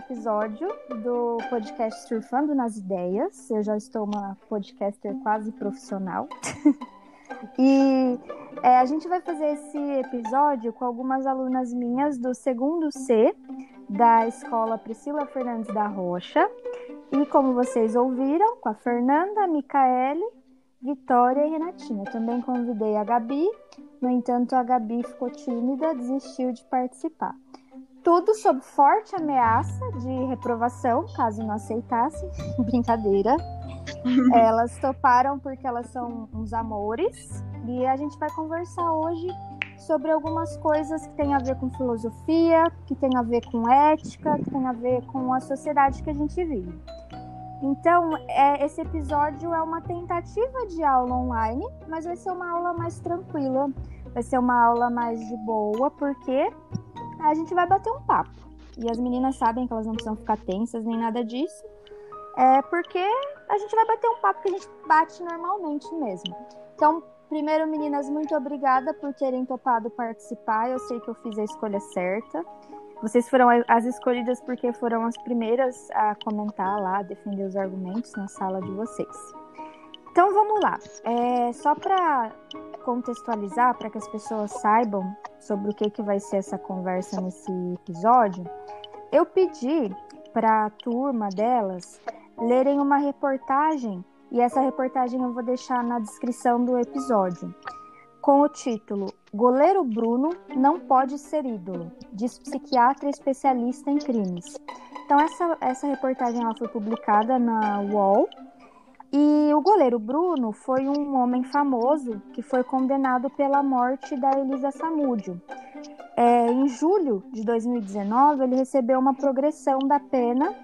episódio do podcast Surfando nas Ideias. Eu já estou uma podcaster quase profissional. e é, a gente vai fazer esse episódio com algumas alunas minhas do segundo C da escola Priscila Fernandes da Rocha. E como vocês ouviram, com a Fernanda, a Micaele, Vitória e Renatinha. Também convidei a Gabi, no entanto, a Gabi ficou tímida, desistiu de participar. Tudo sob forte ameaça de reprovação, caso não aceitassem. Brincadeira. elas toparam porque elas são uns amores. E a gente vai conversar hoje sobre algumas coisas que tem a ver com filosofia, que tem a ver com ética, que tem a ver com a sociedade que a gente vive. Então, é, esse episódio é uma tentativa de aula online, mas vai ser uma aula mais tranquila, vai ser uma aula mais de boa, porque a gente vai bater um papo. E as meninas sabem que elas não precisam ficar tensas nem nada disso. É porque a gente vai bater um papo que a gente bate normalmente mesmo. Então, primeiro, meninas, muito obrigada por terem topado participar. Eu sei que eu fiz a escolha certa. Vocês foram as escolhidas porque foram as primeiras a comentar lá, defender os argumentos na sala de vocês. Então vamos lá. É, só para contextualizar, para que as pessoas saibam sobre o que, que vai ser essa conversa nesse episódio, eu pedi para a turma delas lerem uma reportagem, e essa reportagem eu vou deixar na descrição do episódio, com o título Goleiro Bruno não pode ser ídolo, diz psiquiatra especialista em crimes. Então essa, essa reportagem ela foi publicada na UOL e o goleiro Bruno foi um homem famoso que foi condenado pela morte da Elisa Samúdio. É, em julho de 2019, ele recebeu uma progressão da pena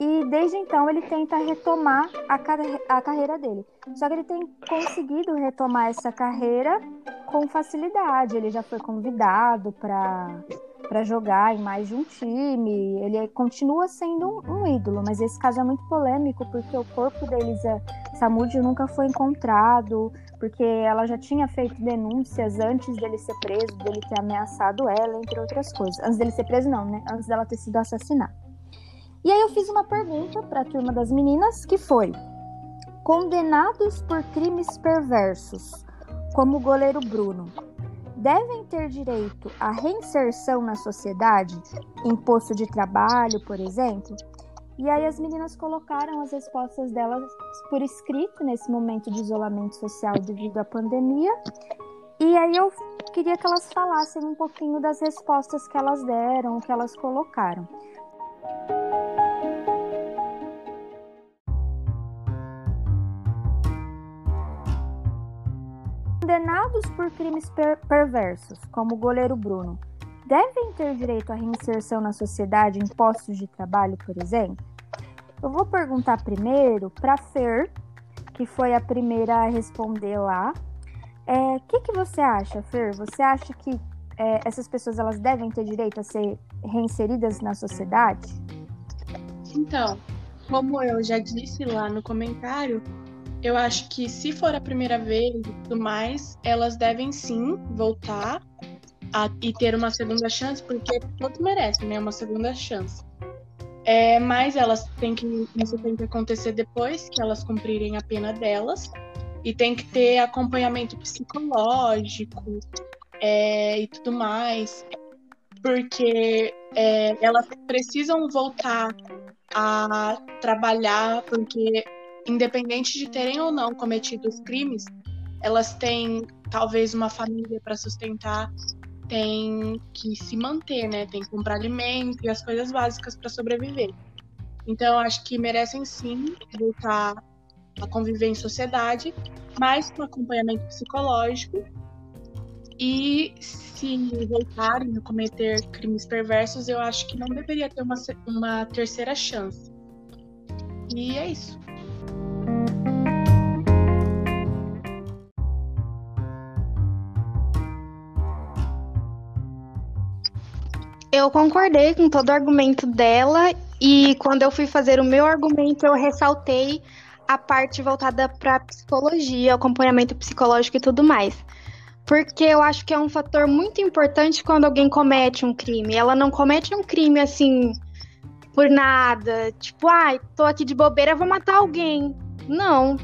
e desde então ele tenta retomar a, car a carreira dele. Só que ele tem conseguido retomar essa carreira com facilidade. Ele já foi convidado para para jogar em mais de um time. Ele continua sendo um, um, ídolo, mas esse caso é muito polêmico porque o corpo da Elisa Samúdio nunca foi encontrado, porque ela já tinha feito denúncias antes dele ser preso, dele ter ameaçado ela, entre outras coisas. Antes dele ser preso, não, né? Antes dela ter sido assassinada. E aí eu fiz uma pergunta para a turma das meninas que foi: condenados por crimes perversos, como o goleiro Bruno, devem ter direito à reinserção na sociedade, em posto de trabalho, por exemplo? E aí as meninas colocaram as respostas delas por escrito nesse momento de isolamento social devido à pandemia. E aí eu queria que elas falassem um pouquinho das respostas que elas deram, que elas colocaram. Condenados por crimes per perversos, como o goleiro Bruno, devem ter direito à reinserção na sociedade em postos de trabalho, por exemplo? Eu vou perguntar primeiro para Fer, que foi a primeira a responder lá. O é, que, que você acha, Fer? Você acha que é, essas pessoas elas devem ter direito a ser reinseridas na sociedade? Então, como eu já disse lá no comentário, eu acho que se for a primeira vez e tudo mais, elas devem sim voltar a, e ter uma segunda chance, porque todos merecem, né? Uma segunda chance. É, mas elas têm que. Isso tem que acontecer depois que elas cumprirem a pena delas. E tem que ter acompanhamento psicológico é, e tudo mais. Porque é, elas precisam voltar a trabalhar, porque independente de terem ou não cometido os crimes, elas têm talvez uma família para sustentar, têm que se manter, né? Tem que comprar alimento e as coisas básicas para sobreviver. Então, acho que merecem sim voltar a conviver em sociedade, mas com acompanhamento psicológico. E se voltarem a cometer crimes perversos, eu acho que não deveria ter uma, uma terceira chance. E é isso. Eu concordei com todo o argumento dela e quando eu fui fazer o meu argumento, eu ressaltei a parte voltada para psicologia, acompanhamento psicológico e tudo mais. Porque eu acho que é um fator muito importante quando alguém comete um crime. Ela não comete um crime assim por nada. Tipo, ai, tô aqui de bobeira, vou matar alguém. Não.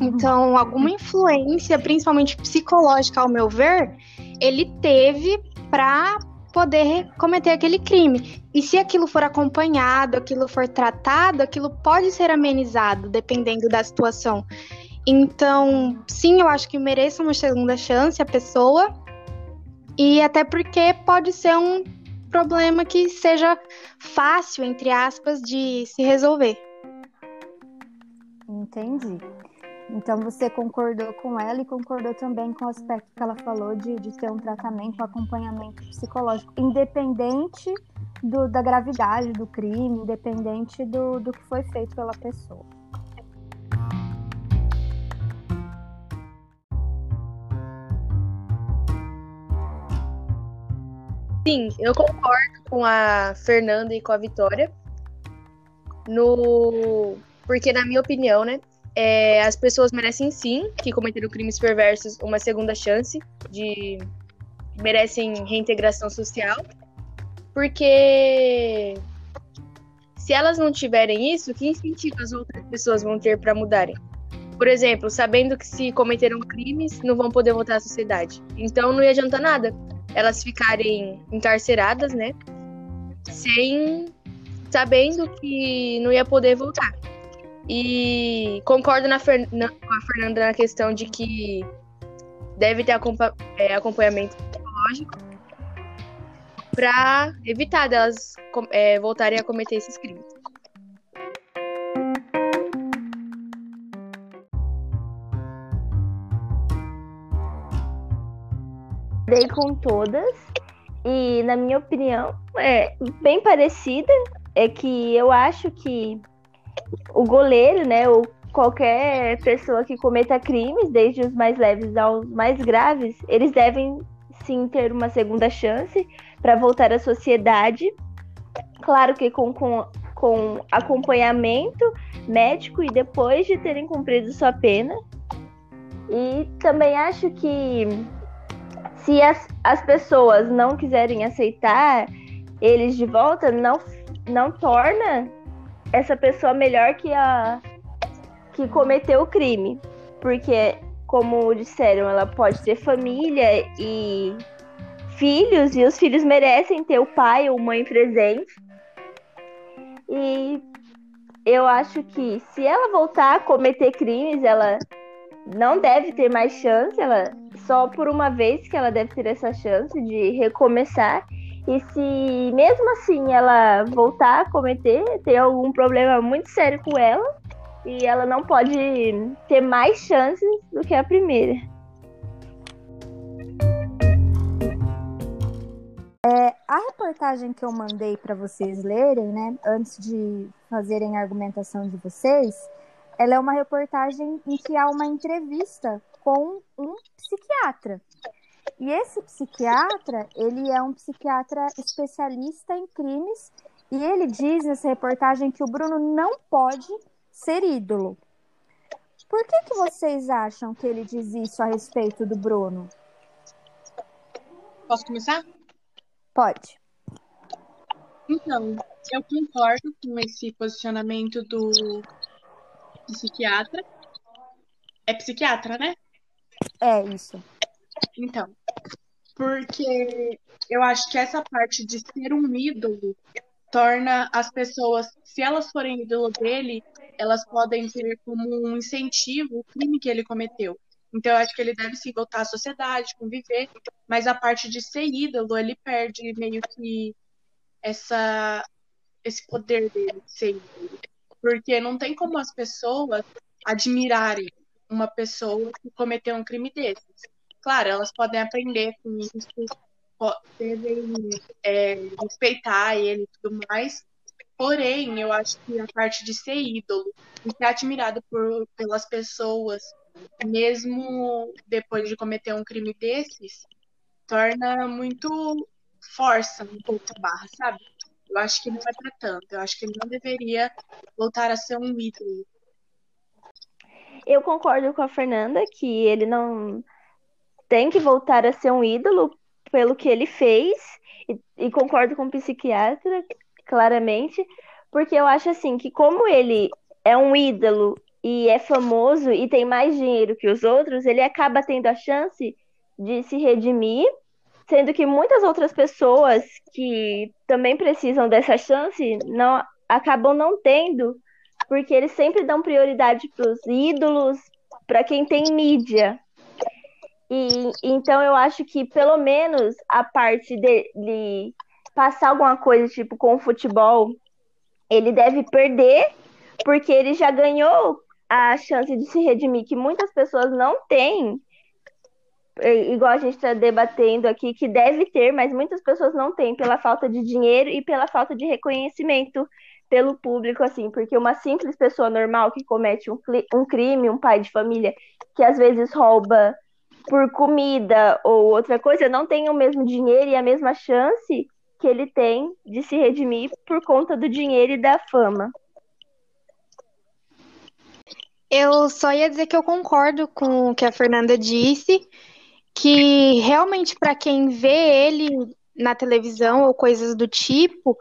Então, alguma influência, principalmente psicológica, ao meu ver, ele teve para poder cometer aquele crime. E se aquilo for acompanhado, aquilo for tratado, aquilo pode ser amenizado, dependendo da situação. Então, sim, eu acho que mereça uma segunda chance a pessoa. E até porque pode ser um problema que seja fácil, entre aspas, de se resolver. Entendi. Então você concordou com ela e concordou também com o aspecto que ela falou de, de ter um tratamento, um acompanhamento psicológico, independente do, da gravidade do crime, independente do, do que foi feito pela pessoa. Sim, eu concordo com a Fernanda e com a Vitória. No... Porque, na minha opinião, né? É, as pessoas merecem sim, que cometeram crimes perversos, uma segunda chance de. merecem reintegração social. Porque se elas não tiverem isso, que incentivo as outras pessoas vão ter para mudarem? Por exemplo, sabendo que se cometeram crimes, não vão poder voltar à sociedade. Então não ia adiantar nada elas ficarem encarceradas, né? Sem sabendo que não ia poder voltar. E concordo na, com a Fernanda na questão de que deve ter acompa é, acompanhamento psicológico para evitar delas é, voltarem a cometer esses crimes. Dei com todas e na minha opinião é bem parecida é que eu acho que o goleiro, né, ou qualquer pessoa que cometa crimes, desde os mais leves aos mais graves, eles devem sim ter uma segunda chance para voltar à sociedade. Claro que com, com, com acompanhamento médico e depois de terem cumprido sua pena. E também acho que se as, as pessoas não quiserem aceitar eles de volta, não, não torna essa pessoa melhor que a que cometeu o crime, porque como disseram, ela pode ter família e filhos e os filhos merecem ter o pai ou mãe presente. E eu acho que se ela voltar a cometer crimes, ela não deve ter mais chance, ela só por uma vez que ela deve ter essa chance de recomeçar. E se mesmo assim ela voltar a cometer, tem algum problema muito sério com ela e ela não pode ter mais chances do que a primeira. É, a reportagem que eu mandei para vocês lerem, né, antes de fazerem a argumentação de vocês, ela é uma reportagem em que há uma entrevista com um psiquiatra. E esse psiquiatra, ele é um psiquiatra especialista em crimes e ele diz nessa reportagem que o Bruno não pode ser ídolo. Por que, que vocês acham que ele diz isso a respeito do Bruno? Posso começar? Pode. Então, eu concordo com esse posicionamento do psiquiatra. É psiquiatra, né? É isso. Então, porque eu acho que essa parte de ser um ídolo torna as pessoas, se elas forem ídolo dele, elas podem ter como um incentivo o crime que ele cometeu. Então, eu acho que ele deve se voltar à sociedade, conviver, mas a parte de ser ídolo, ele perde meio que essa, esse poder dele de ser ídolo. Porque não tem como as pessoas admirarem uma pessoa que cometeu um crime desses. Claro, elas podem aprender com isso, devem é, respeitar ele e tudo mais. Porém, eu acho que a parte de ser ídolo e ser admirado por, pelas pessoas, mesmo depois de cometer um crime desses, torna muito força um pouco a barra, sabe? Eu acho que não é para tanto. Eu acho que ele não deveria voltar a ser um ídolo. Eu concordo com a Fernanda que ele não tem que voltar a ser um ídolo pelo que ele fez, e, e concordo com o psiquiatra, claramente, porque eu acho assim que como ele é um ídolo e é famoso e tem mais dinheiro que os outros, ele acaba tendo a chance de se redimir, sendo que muitas outras pessoas que também precisam dessa chance não acabam não tendo, porque eles sempre dão prioridade para os ídolos, para quem tem mídia. E então eu acho que pelo menos a parte dele passar alguma coisa tipo com o futebol, ele deve perder, porque ele já ganhou a chance de se redimir que muitas pessoas não têm. Igual a gente está debatendo aqui, que deve ter, mas muitas pessoas não têm pela falta de dinheiro e pela falta de reconhecimento pelo público, assim, porque uma simples pessoa normal que comete um, um crime, um pai de família, que às vezes rouba por comida ou outra coisa, não tem o mesmo dinheiro e a mesma chance que ele tem de se redimir por conta do dinheiro e da fama. Eu só ia dizer que eu concordo com o que a Fernanda disse, que realmente para quem vê ele na televisão ou coisas do tipo,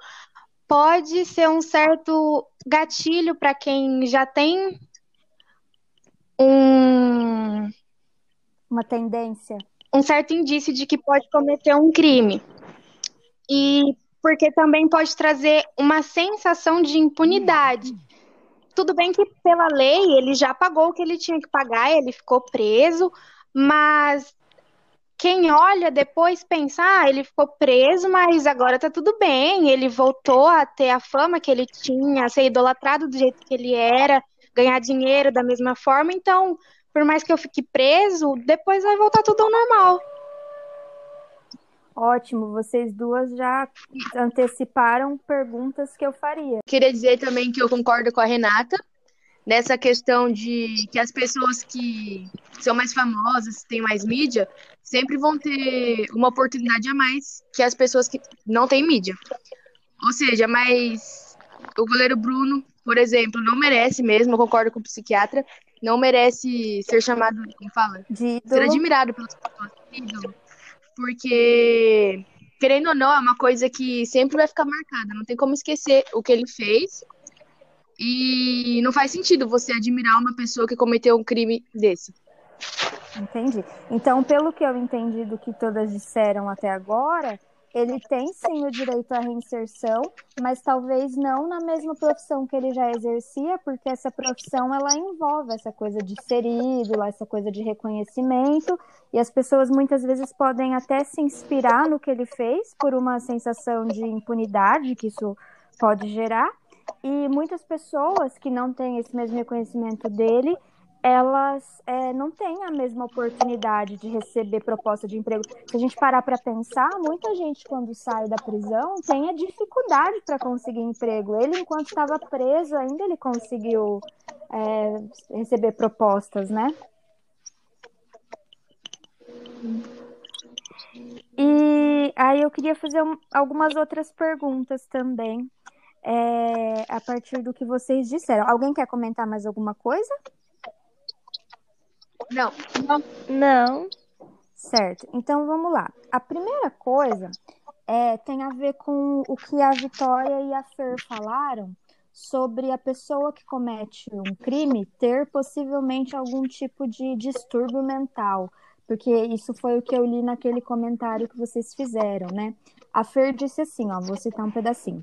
pode ser um certo gatilho para quem já tem um uma tendência. Um certo indício de que pode cometer um crime. E porque também pode trazer uma sensação de impunidade. Tudo bem que pela lei ele já pagou o que ele tinha que pagar, ele ficou preso, mas quem olha depois pensa, ah, ele ficou preso, mas agora tá tudo bem, ele voltou a ter a fama que ele tinha, a ser idolatrado do jeito que ele era, ganhar dinheiro da mesma forma, então por mais que eu fique preso, depois vai voltar tudo ao normal. Ótimo, vocês duas já anteciparam perguntas que eu faria. Queria dizer também que eu concordo com a Renata nessa questão de que as pessoas que são mais famosas, têm mais mídia, sempre vão ter uma oportunidade a mais que as pessoas que não têm mídia. Ou seja, mas o goleiro Bruno, por exemplo, não merece mesmo, eu concordo com o psiquiatra, não merece ser chamado, como fala? De ser admirado pelas pessoas. Ídolo. Porque, querendo ou não, é uma coisa que sempre vai ficar marcada. Não tem como esquecer o que ele fez. E não faz sentido você admirar uma pessoa que cometeu um crime desse. Entendi. Então, pelo que eu entendi do que todas disseram até agora, ele tem sim o direito à reinserção, mas talvez não na mesma profissão que ele já exercia, porque essa profissão ela envolve essa coisa de ser ídolo, essa coisa de reconhecimento, e as pessoas muitas vezes podem até se inspirar no que ele fez por uma sensação de impunidade que isso pode gerar. E muitas pessoas que não têm esse mesmo reconhecimento dele elas é, não têm a mesma oportunidade de receber proposta de emprego. Se a gente parar para pensar, muita gente, quando sai da prisão, tem a dificuldade para conseguir emprego. Ele, enquanto estava preso, ainda ele conseguiu é, receber propostas, né? E aí eu queria fazer um, algumas outras perguntas também, é, a partir do que vocês disseram. Alguém quer comentar mais alguma coisa? Não. Não. Certo. Então vamos lá. A primeira coisa é, tem a ver com o que a Vitória e a Fer falaram sobre a pessoa que comete um crime ter possivelmente algum tipo de distúrbio mental. Porque isso foi o que eu li naquele comentário que vocês fizeram, né? A Fer disse assim, ó, vou citar um pedacinho.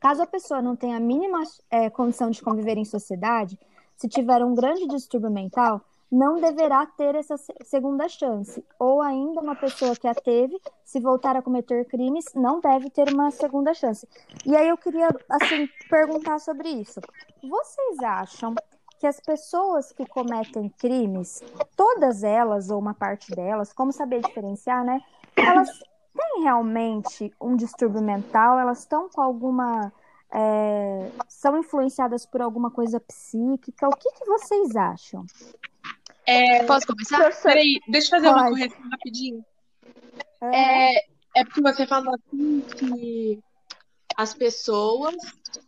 Caso a pessoa não tenha a mínima é, condição de conviver em sociedade, se tiver um grande distúrbio mental, não deverá ter essa segunda chance. Ou ainda uma pessoa que a teve, se voltar a cometer crimes, não deve ter uma segunda chance. E aí eu queria assim perguntar sobre isso. Vocês acham que as pessoas que cometem crimes, todas elas ou uma parte delas, como saber diferenciar, né? Elas têm realmente um distúrbio mental? Elas estão com alguma é, são influenciadas por alguma coisa psíquica? O que, que vocês acham? É, Posso começar? Professor, peraí, deixa eu fazer uma Pode. correção rapidinho. É, É, é porque você falou assim que as pessoas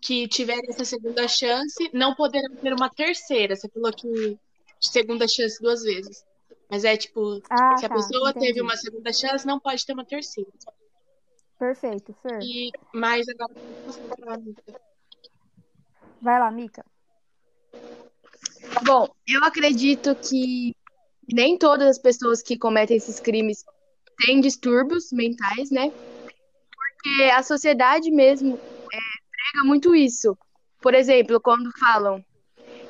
que tiverem essa segunda chance não poderão ter uma terceira. Você falou que segunda chance duas vezes. Mas é tipo, ah, se a tá, pessoa entendi. teve uma segunda chance, não pode ter uma terceira. Perfeito, Fer. E, mas agora Vai lá, Mica. Bom, eu acredito que nem todas as pessoas que cometem esses crimes têm distúrbios mentais, né? Porque a sociedade mesmo é, prega muito isso. Por exemplo, quando falam,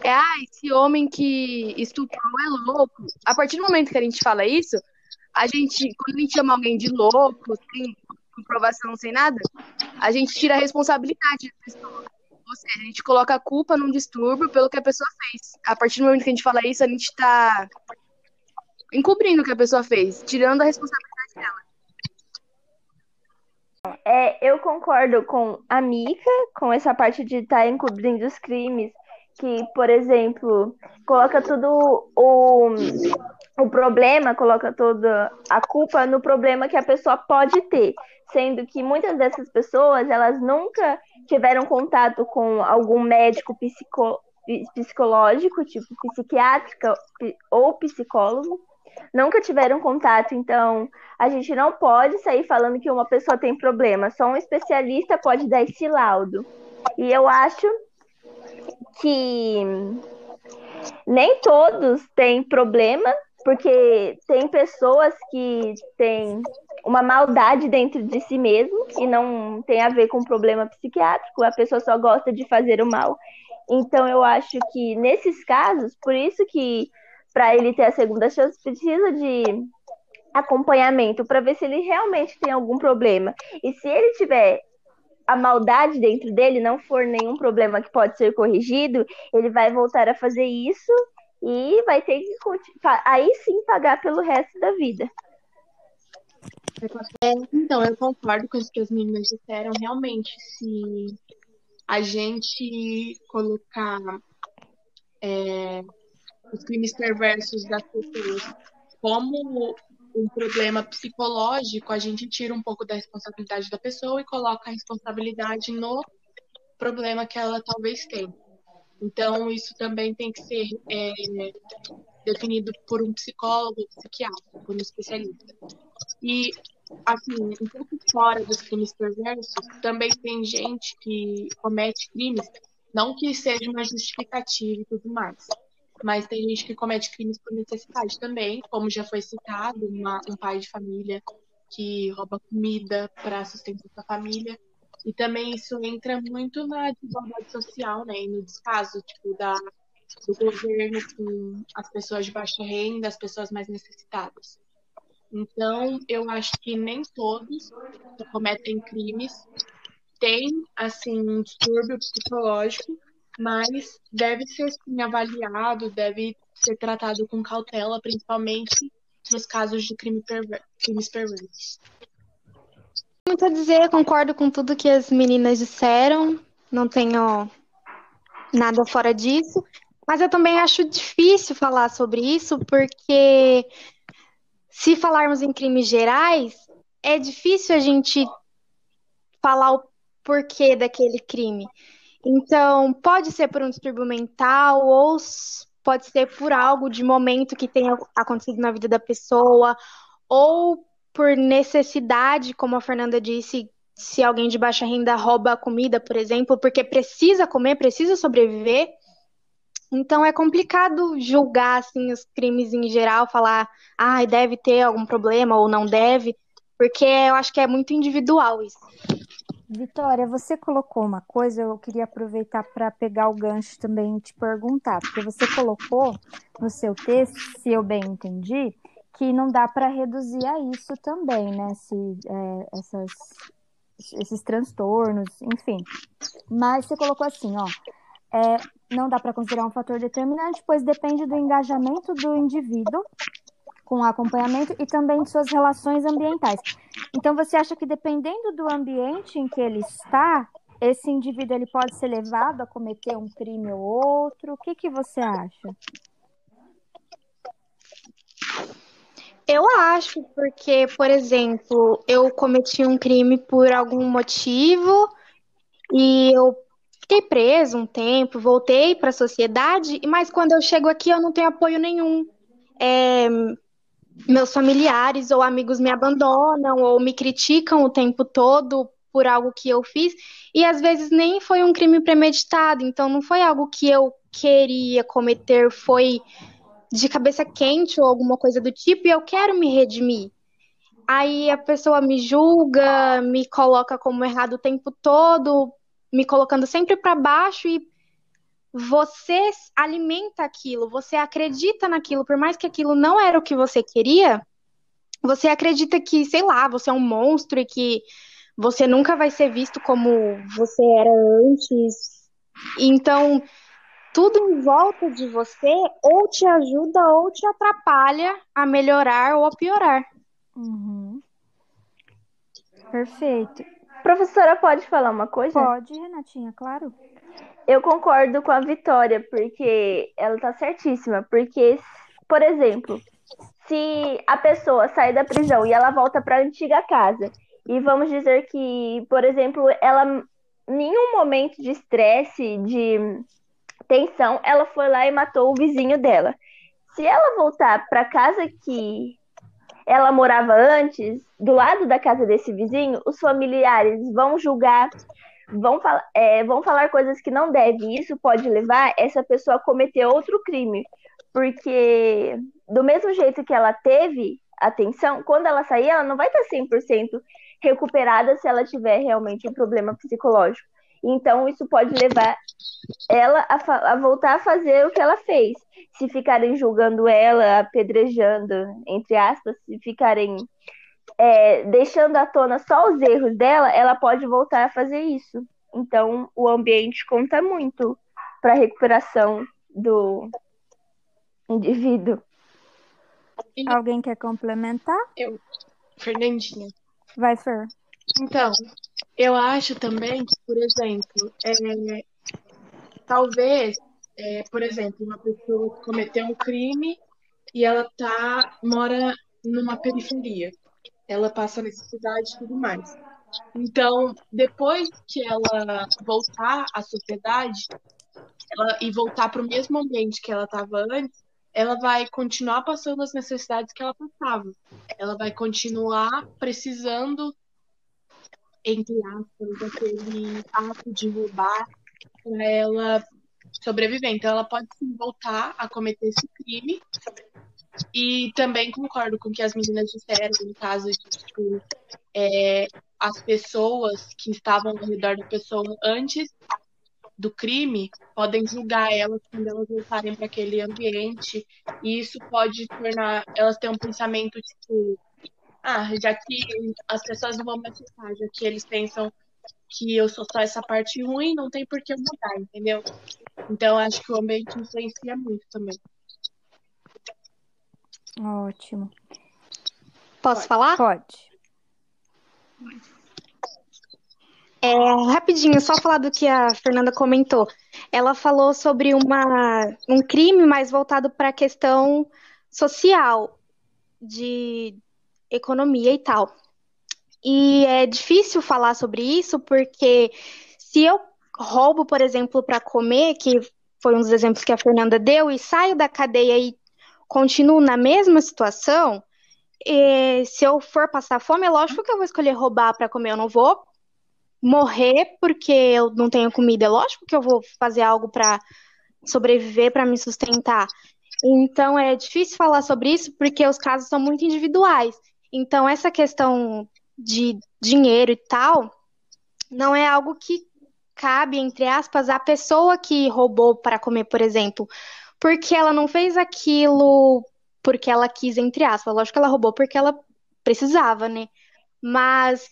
é, ah, esse homem que estuprou é louco. A partir do momento que a gente fala isso, a gente, quando a gente chama alguém de louco, sem comprovação, sem nada, a gente tira a responsabilidade da pessoa. Ou seja, a gente coloca a culpa num distúrbio pelo que a pessoa fez. A partir do momento que a gente fala isso, a gente está encobrindo o que a pessoa fez, tirando a responsabilidade dela. É, eu concordo com a Mika, com essa parte de estar tá encobrindo os crimes, que, por exemplo, coloca tudo o, o problema, coloca toda a culpa no problema que a pessoa pode ter, sendo que muitas dessas pessoas, elas nunca tiveram contato com algum médico psico, psicológico, tipo psiquiátrica ou psicólogo, nunca tiveram contato, então a gente não pode sair falando que uma pessoa tem problema, só um especialista pode dar esse laudo. E eu acho que nem todos têm problema, porque tem pessoas que têm uma maldade dentro de si mesmo e não tem a ver com problema psiquiátrico, a pessoa só gosta de fazer o mal. Então eu acho que nesses casos, por isso que para ele ter a segunda chance precisa de acompanhamento para ver se ele realmente tem algum problema. E se ele tiver a maldade dentro dele não for nenhum problema que pode ser corrigido, ele vai voltar a fazer isso e vai ter que aí sim pagar pelo resto da vida. É, então, eu concordo com o que as meninas disseram. Realmente, se a gente colocar é, os crimes perversos das pessoas como um problema psicológico, a gente tira um pouco da responsabilidade da pessoa e coloca a responsabilidade no problema que ela talvez tenha. Então, isso também tem que ser é, definido por um psicólogo, psiquiatra, por um especialista. E, assim, um pouco fora dos crimes perversos, também tem gente que comete crimes, não que seja uma justificativa e tudo mais, mas tem gente que comete crimes por necessidade também, como já foi citado, uma, um pai de família que rouba comida para sustentar a família. E também isso entra muito na desigualdade social, né? E no descaso, tipo, da, do governo com as pessoas de baixa renda, as pessoas mais necessitadas. Então, eu acho que nem todos que cometem crimes têm, assim, um distúrbio psicológico, mas deve ser sim, avaliado, deve ser tratado com cautela, principalmente nos casos de crime perver crimes perversos. Muito a dizer, concordo com tudo que as meninas disseram, não tenho nada fora disso, mas eu também acho difícil falar sobre isso, porque se falarmos em crimes gerais, é difícil a gente falar o porquê daquele crime. Então, pode ser por um distúrbio mental ou pode ser por algo de momento que tenha acontecido na vida da pessoa ou por necessidade, como a Fernanda disse, se alguém de baixa renda rouba a comida, por exemplo, porque precisa comer, precisa sobreviver. Então é complicado julgar assim os crimes em geral, falar, ah, deve ter algum problema ou não deve, porque eu acho que é muito individual isso. Vitória, você colocou uma coisa, eu queria aproveitar para pegar o gancho também e te perguntar, porque você colocou no seu texto, se eu bem entendi, que não dá para reduzir a isso também, né? Se, é, essas, esses transtornos, enfim. Mas você colocou assim, ó, é, não dá para considerar um fator determinante, pois depende do engajamento do indivíduo com acompanhamento e também de suas relações ambientais. Então, você acha que dependendo do ambiente em que ele está, esse indivíduo ele pode ser levado a cometer um crime ou outro? O que, que você acha? Eu acho, porque, por exemplo, eu cometi um crime por algum motivo e eu fiquei preso um tempo, voltei para a sociedade, mas quando eu chego aqui eu não tenho apoio nenhum. É, meus familiares ou amigos me abandonam ou me criticam o tempo todo por algo que eu fiz, e às vezes nem foi um crime premeditado, então não foi algo que eu queria cometer, foi de cabeça quente ou alguma coisa do tipo, e eu quero me redimir. Aí a pessoa me julga, me coloca como errado o tempo todo, me colocando sempre para baixo e você alimenta aquilo, você acredita naquilo, por mais que aquilo não era o que você queria, você acredita que, sei lá, você é um monstro e que você nunca vai ser visto como você era antes. Então, tudo em volta de você ou te ajuda ou te atrapalha a melhorar ou a piorar. Uhum. Perfeito. Professora, pode falar uma coisa? Pode, Renatinha, claro. Eu concordo com a Vitória, porque ela tá certíssima. Porque, por exemplo, se a pessoa sai da prisão e ela volta para a antiga casa, e vamos dizer que, por exemplo, ela, nenhum momento de estresse, de tensão, ela foi lá e matou o vizinho dela. Se ela voltar para casa que ela morava antes, do lado da casa desse vizinho, os familiares vão julgar, vão, fal é, vão falar coisas que não devem. Isso pode levar essa pessoa a cometer outro crime. Porque, do mesmo jeito que ela teve atenção, quando ela sair, ela não vai estar 100% recuperada se ela tiver realmente um problema psicológico. Então, isso pode levar ela a, a, voltar a fazer o que ela fez. Se ficarem julgando ela, apedrejando, entre aspas, se ficarem é, deixando à tona só os erros dela, ela pode voltar a fazer isso. Então, o ambiente conta muito para a recuperação do indivíduo. Alguém quer complementar? Eu, Fernandinha. Vai, Fer. Então, eu acho também que, por exemplo, é, talvez, é, por exemplo, uma pessoa cometeu um crime e ela tá mora numa periferia. Ela passa necessidade e tudo mais. Então, depois que ela voltar à sociedade ela, e voltar para o mesmo ambiente que ela estava antes, ela vai continuar passando as necessidades que ela passava. Ela vai continuar precisando entre aspas, daquele ato de roubar para ela sobreviver. Então, ela pode sim voltar a cometer esse crime. E também concordo com o que as meninas disseram, no caso de, tipo, é, as pessoas que estavam ao redor da pessoa antes do crime podem julgar elas quando elas voltarem para aquele ambiente. E isso pode tornar elas ter um pensamento, tipo, ah, já que as pessoas não vão me aceitar, já que eles pensam que eu sou só essa parte ruim, não tem por que mudar, entendeu? Então acho que o ambiente influencia muito também. Ótimo. Posso falar? Pode. É, rapidinho, só falar do que a Fernanda comentou. Ela falou sobre uma, um crime mais voltado para a questão social, de economia e tal. E é difícil falar sobre isso porque se eu roubo, por exemplo, para comer, que foi um dos exemplos que a Fernanda deu, e saio da cadeia e continuo na mesma situação, se eu for passar fome, é lógico que eu vou escolher roubar para comer. Eu não vou morrer porque eu não tenho comida. É lógico que eu vou fazer algo para sobreviver, para me sustentar. Então é difícil falar sobre isso porque os casos são muito individuais. Então, essa questão de dinheiro e tal não é algo que cabe, entre aspas, à pessoa que roubou para comer, por exemplo. Porque ela não fez aquilo porque ela quis, entre aspas. Lógico que ela roubou porque ela precisava, né? Mas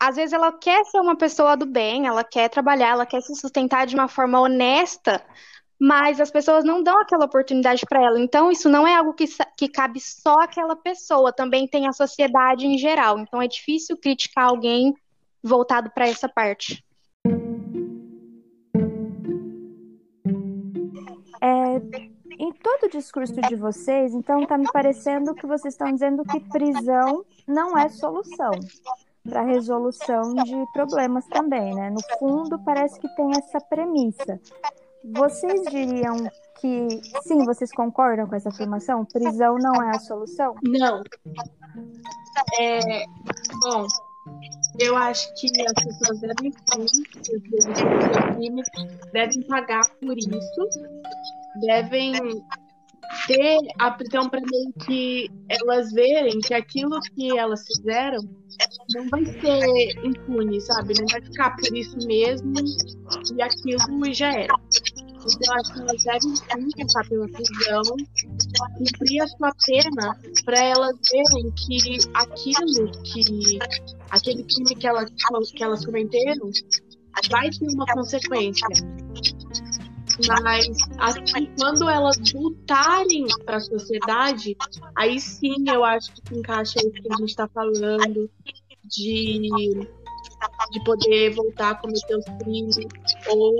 às vezes ela quer ser uma pessoa do bem, ela quer trabalhar, ela quer se sustentar de uma forma honesta mas as pessoas não dão aquela oportunidade para ela. Então, isso não é algo que, que cabe só àquela pessoa, também tem a sociedade em geral. Então, é difícil criticar alguém voltado para essa parte. Em todo o discurso de vocês, então, está me parecendo que vocês estão dizendo que prisão não é solução para resolução de problemas também, né? No fundo, parece que tem essa premissa vocês diriam que sim, vocês concordam com essa afirmação? Prisão não é a solução? Não. É, bom, eu acho que as pessoas devem sim, crimes, devem pagar por isso, devem ter a prisão para meio que elas verem que aquilo que elas fizeram não vai ser impune, sabe? Não vai ficar por isso mesmo e aquilo já era. Então, acho que elas devem sim passar pela prisão, cumprir a sua pena, para elas verem que aquilo que. aquele crime que elas, que elas cometeram vai ter uma consequência. Mas assim, quando elas voltarem para a sociedade, aí sim eu acho que encaixa isso que a gente está falando de de poder voltar a cometer os crimes ou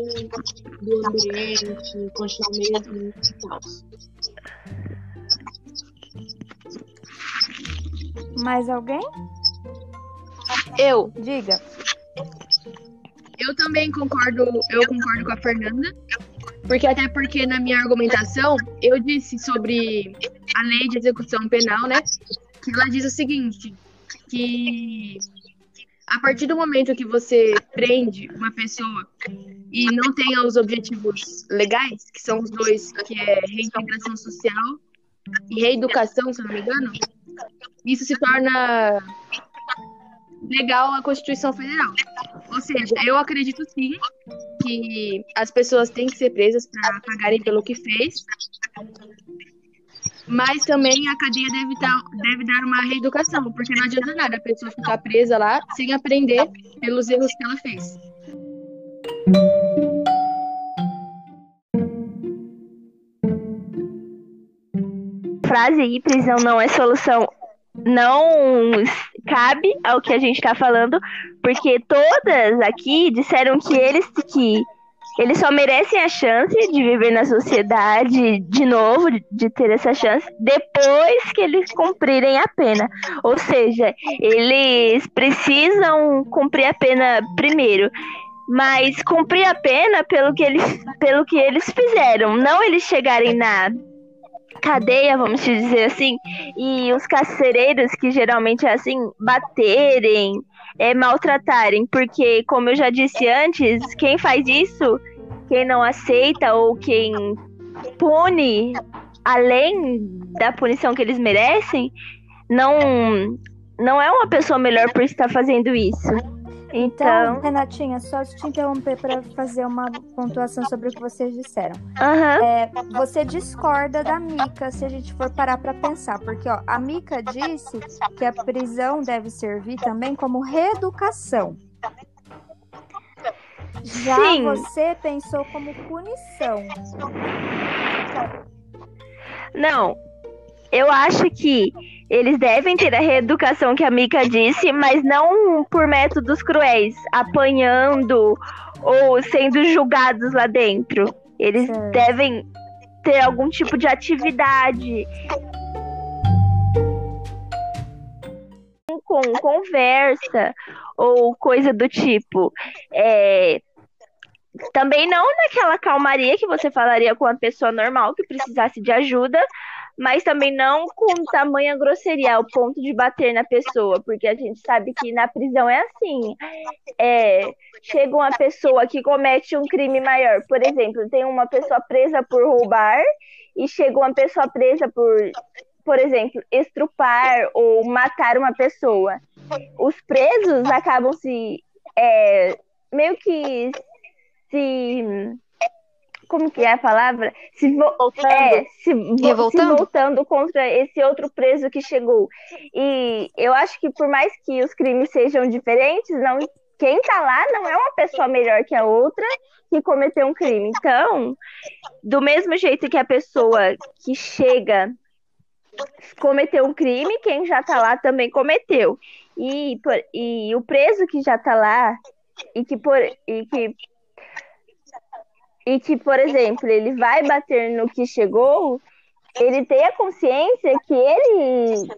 do ambiente, continuar mesmo e tal. Mais alguém? Eu. Diga. Eu também concordo, eu concordo com a Fernanda. Porque até porque na minha argumentação eu disse sobre a lei de execução penal, né? Que ela diz o seguinte, que a partir do momento que você prende uma pessoa e não tem os objetivos legais, que são os dois, que é reintegração social e reeducação, se não me engano, isso se torna legal a Constituição Federal. Ou seja, eu acredito sim que as pessoas têm que ser presas para pagarem pelo que fez, mas também a cadeia deve dar, deve dar uma reeducação, porque não adianta nada a pessoa ficar presa lá sem aprender pelos erros que ela fez. Frase aí, prisão não é solução, não cabe ao que a gente está falando, porque todas aqui disseram que eles que eles só merecem a chance de viver na sociedade de novo, de ter essa chance, depois que eles cumprirem a pena. Ou seja, eles precisam cumprir a pena primeiro. Mas cumprir a pena pelo que eles, pelo que eles fizeram, não eles chegarem na cadeia, vamos dizer assim, e os carcereiros, que geralmente é assim, baterem, é, maltratarem, porque, como eu já disse antes, quem faz isso, quem não aceita ou quem pune além da punição que eles merecem, não, não é uma pessoa melhor por estar fazendo isso. Então, Então, Renatinha, só te interromper para fazer uma pontuação sobre o que vocês disseram. aham, É, você discorda da Mica se a gente for parar para pensar, porque ó, a Mica disse que a prisão deve servir também como reeducação. Já Sim. você pensou como punição. não. Eu acho que eles devem ter a reeducação que a Mika disse, mas não por métodos cruéis, apanhando ou sendo julgados lá dentro. Eles Certo. devem ter algum tipo de atividade com conversa ou coisa do tipo. É, Também não naquela calmaria que você falaria com uma pessoa normal que precisasse de ajuda, mas também não com tamanha grosseria ao ponto de bater na pessoa, porque a gente sabe que na prisão é assim. É, chega uma pessoa que comete um crime maior, por exemplo, tem uma pessoa presa por roubar e chega uma pessoa presa por, por exemplo, estrupar ou matar uma pessoa. Os presos acabam se é, meio que se como que é a palavra? Se vo- é, se, vo- se voltando contra esse outro preso que chegou. E eu acho que por mais que os crimes sejam diferentes, não quem tá lá não é uma pessoa melhor que a outra que cometeu um crime. Então, do mesmo jeito que a pessoa que chega cometeu um crime, quem já tá lá também cometeu. E, por- e o preso que já tá lá e que por e que e que, por exemplo, ele vai bater no que chegou, ele tem a consciência que ele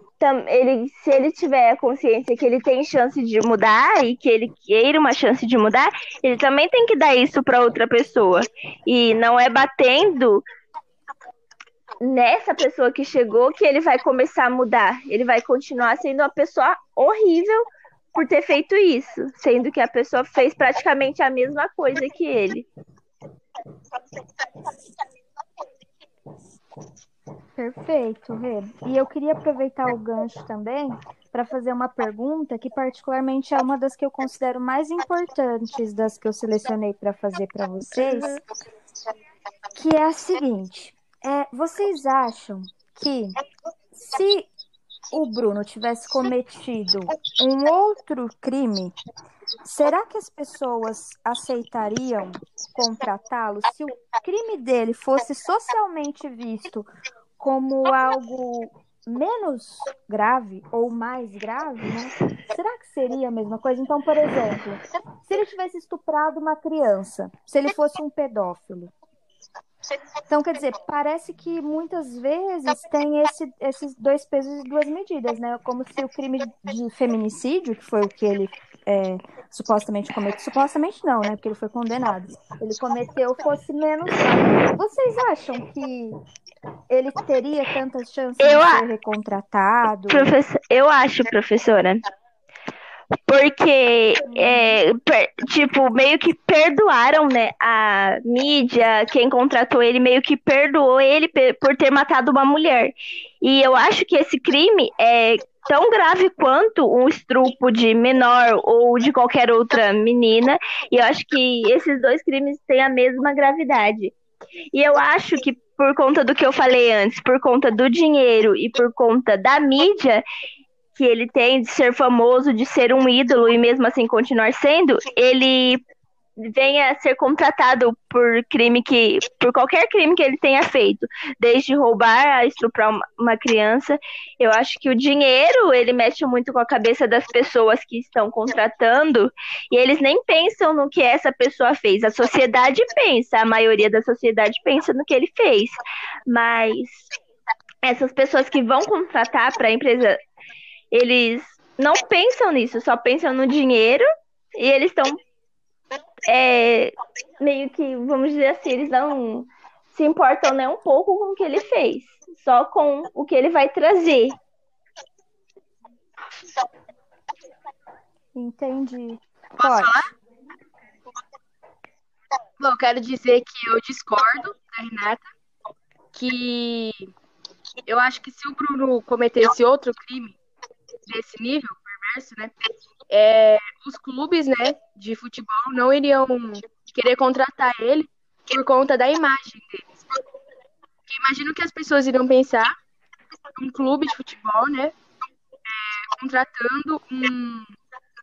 ele, se ele tiver a consciência que ele tem chance de mudar e que ele queira uma chance de mudar, ele também tem que dar isso para outra pessoa. E não é batendo nessa pessoa que chegou que ele vai começar a mudar. Ele vai continuar sendo uma pessoa horrível por ter feito isso, sendo que a pessoa fez praticamente a mesma coisa que ele. Perfeito, Rê. E eu queria aproveitar o gancho também para fazer uma pergunta que particularmente é uma das que eu considero mais importantes das que eu selecionei para fazer para vocês, que é a seguinte: é, vocês acham que se o Bruno tivesse cometido um outro crime, será que as pessoas aceitariam contratá-lo se o crime dele fosse socialmente visto como algo menos grave ou mais grave, né? Será que seria a mesma coisa? Então, por exemplo, se ele tivesse estuprado uma criança, se ele fosse um pedófilo, então, quer dizer, parece que muitas vezes tem esse, esses dois pesos e duas medidas, né? Como se o crime de feminicídio, que foi o que ele é, supostamente cometeu, supostamente não, né? Porque ele foi condenado. Ele cometeu fosse menos. Vocês acham que ele teria tantas chances eu de ser recontratado? Professor, eu acho, professora. Porque, é, per, tipo, meio que perdoaram, né? A mídia, quem contratou ele, meio que perdoou ele por ter matado uma mulher. E eu acho que esse crime é tão grave quanto um estrupo de menor ou de qualquer outra menina. E eu acho que esses dois crimes têm a mesma gravidade. E eu acho que por conta do que eu falei antes, por conta do dinheiro e por conta da mídia, que ele tem de ser famoso, de ser um ídolo e mesmo assim continuar sendo, ele venha a ser contratado por crime que por qualquer crime que ele tenha feito, desde roubar a estuprar uma criança. Eu acho que o dinheiro, ele mexe muito com a cabeça das pessoas que estão contratando, e eles nem pensam no que essa pessoa fez. A sociedade pensa, a maioria da sociedade pensa no que ele fez. Mas essas pessoas que vão contratar para a empresa eles não pensam nisso, só pensam no dinheiro e eles estão é, meio que, vamos dizer assim, eles não se importam nem um pouco com o que ele fez, só com o que ele vai trazer. Entendi. Posso Pode. falar? Bom, quero dizer que eu discordo da Renata, que eu acho que se o Bruno cometesse outro crime, desse nível perverso, né? É, os clubes, né, de futebol não iriam querer contratar ele por conta da imagem deles. Porque imagino que as pessoas iriam pensar um clube de futebol, né, é, contratando um,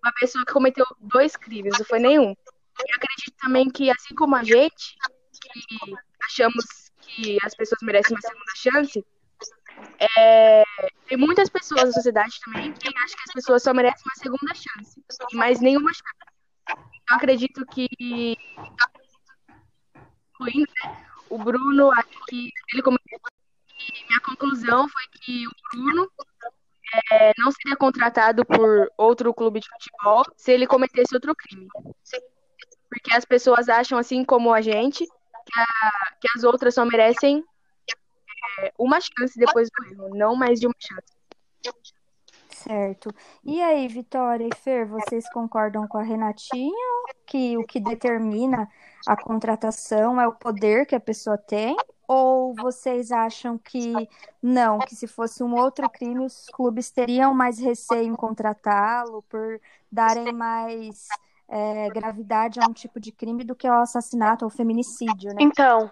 uma pessoa que cometeu dois crimes, não foi nenhum. E acredito também que, assim como a gente, que achamos que as pessoas merecem uma segunda chance, é, tem muitas pessoas na sociedade também que acham que as pessoas só merecem uma segunda chance, mas nenhuma chance. Eu acredito que, incluindo, né, o Bruno, acho que ele cometeu. E minha conclusão foi que o Bruno é, não seria contratado por outro clube de futebol se ele cometesse outro crime. Porque as pessoas acham, assim como a gente, que, a, que as outras só merecem é, uma chance depois do erro, não mais de uma chance. Certo. E aí, Vitória e Fer, vocês concordam com a Renatinha que o que determina a contratação é o poder que a pessoa tem? Ou vocês acham que não, que se fosse um outro crime, os clubes teriam mais receio em contratá-lo por darem mais é, gravidade a um tipo de crime do que ao assassinato ou feminicídio, né? Então,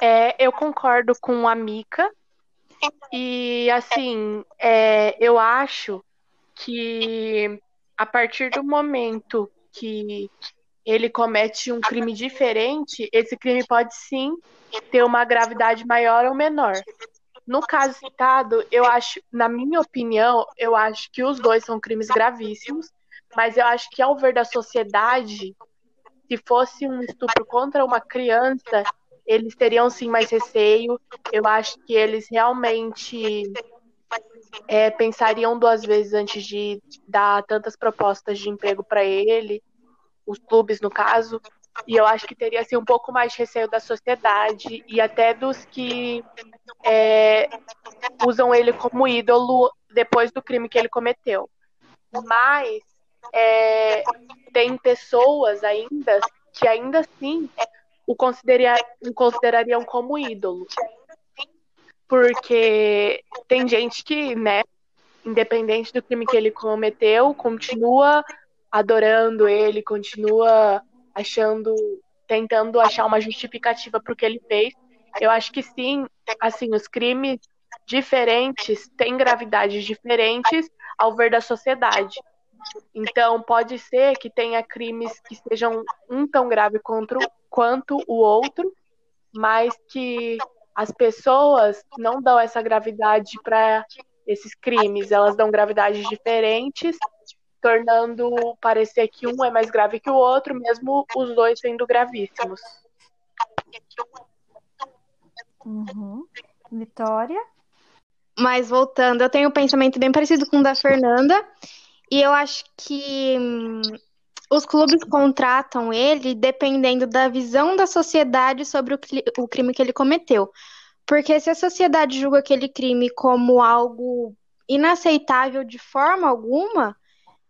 é, eu concordo com a Mika. E, assim, é, eu acho que a partir do momento que ele comete um crime diferente, esse crime pode sim ter uma gravidade maior ou menor. No caso citado, eu acho, na minha opinião, eu acho que os dois são crimes gravíssimos, mas eu acho que ao ver da sociedade, se fosse um estupro contra uma criança, eles teriam sim mais receio. Eu acho que eles realmente é, pensariam duas vezes antes de dar tantas propostas de emprego para ele, os clubes no caso. E eu acho que teria assim, um pouco mais de receio da sociedade e até dos que é, usam ele como ídolo depois do crime que ele cometeu. Mas é, tem pessoas ainda que ainda assim o, o considerariam como ídolo. Porque tem gente que, né, independente do crime que ele cometeu, continua adorando ele, continua achando, tentando achar uma justificativa para o que ele fez. Eu acho que sim, assim, os crimes diferentes têm gravidades diferentes ao ver da sociedade. Então, pode ser que tenha crimes que sejam um tão grave quanto, quanto o outro, mas que as pessoas não dão essa gravidade para esses crimes, elas dão gravidades diferentes, tornando parecer que um é mais grave que o outro, mesmo os dois sendo gravíssimos. Uhum. Vitória? Mas voltando, eu tenho um pensamento bem parecido com o da Fernanda, e eu acho que hum, os clubes contratam ele dependendo da visão da sociedade sobre o, o crime que ele cometeu. Porque se a sociedade julga aquele crime como algo inaceitável de forma alguma,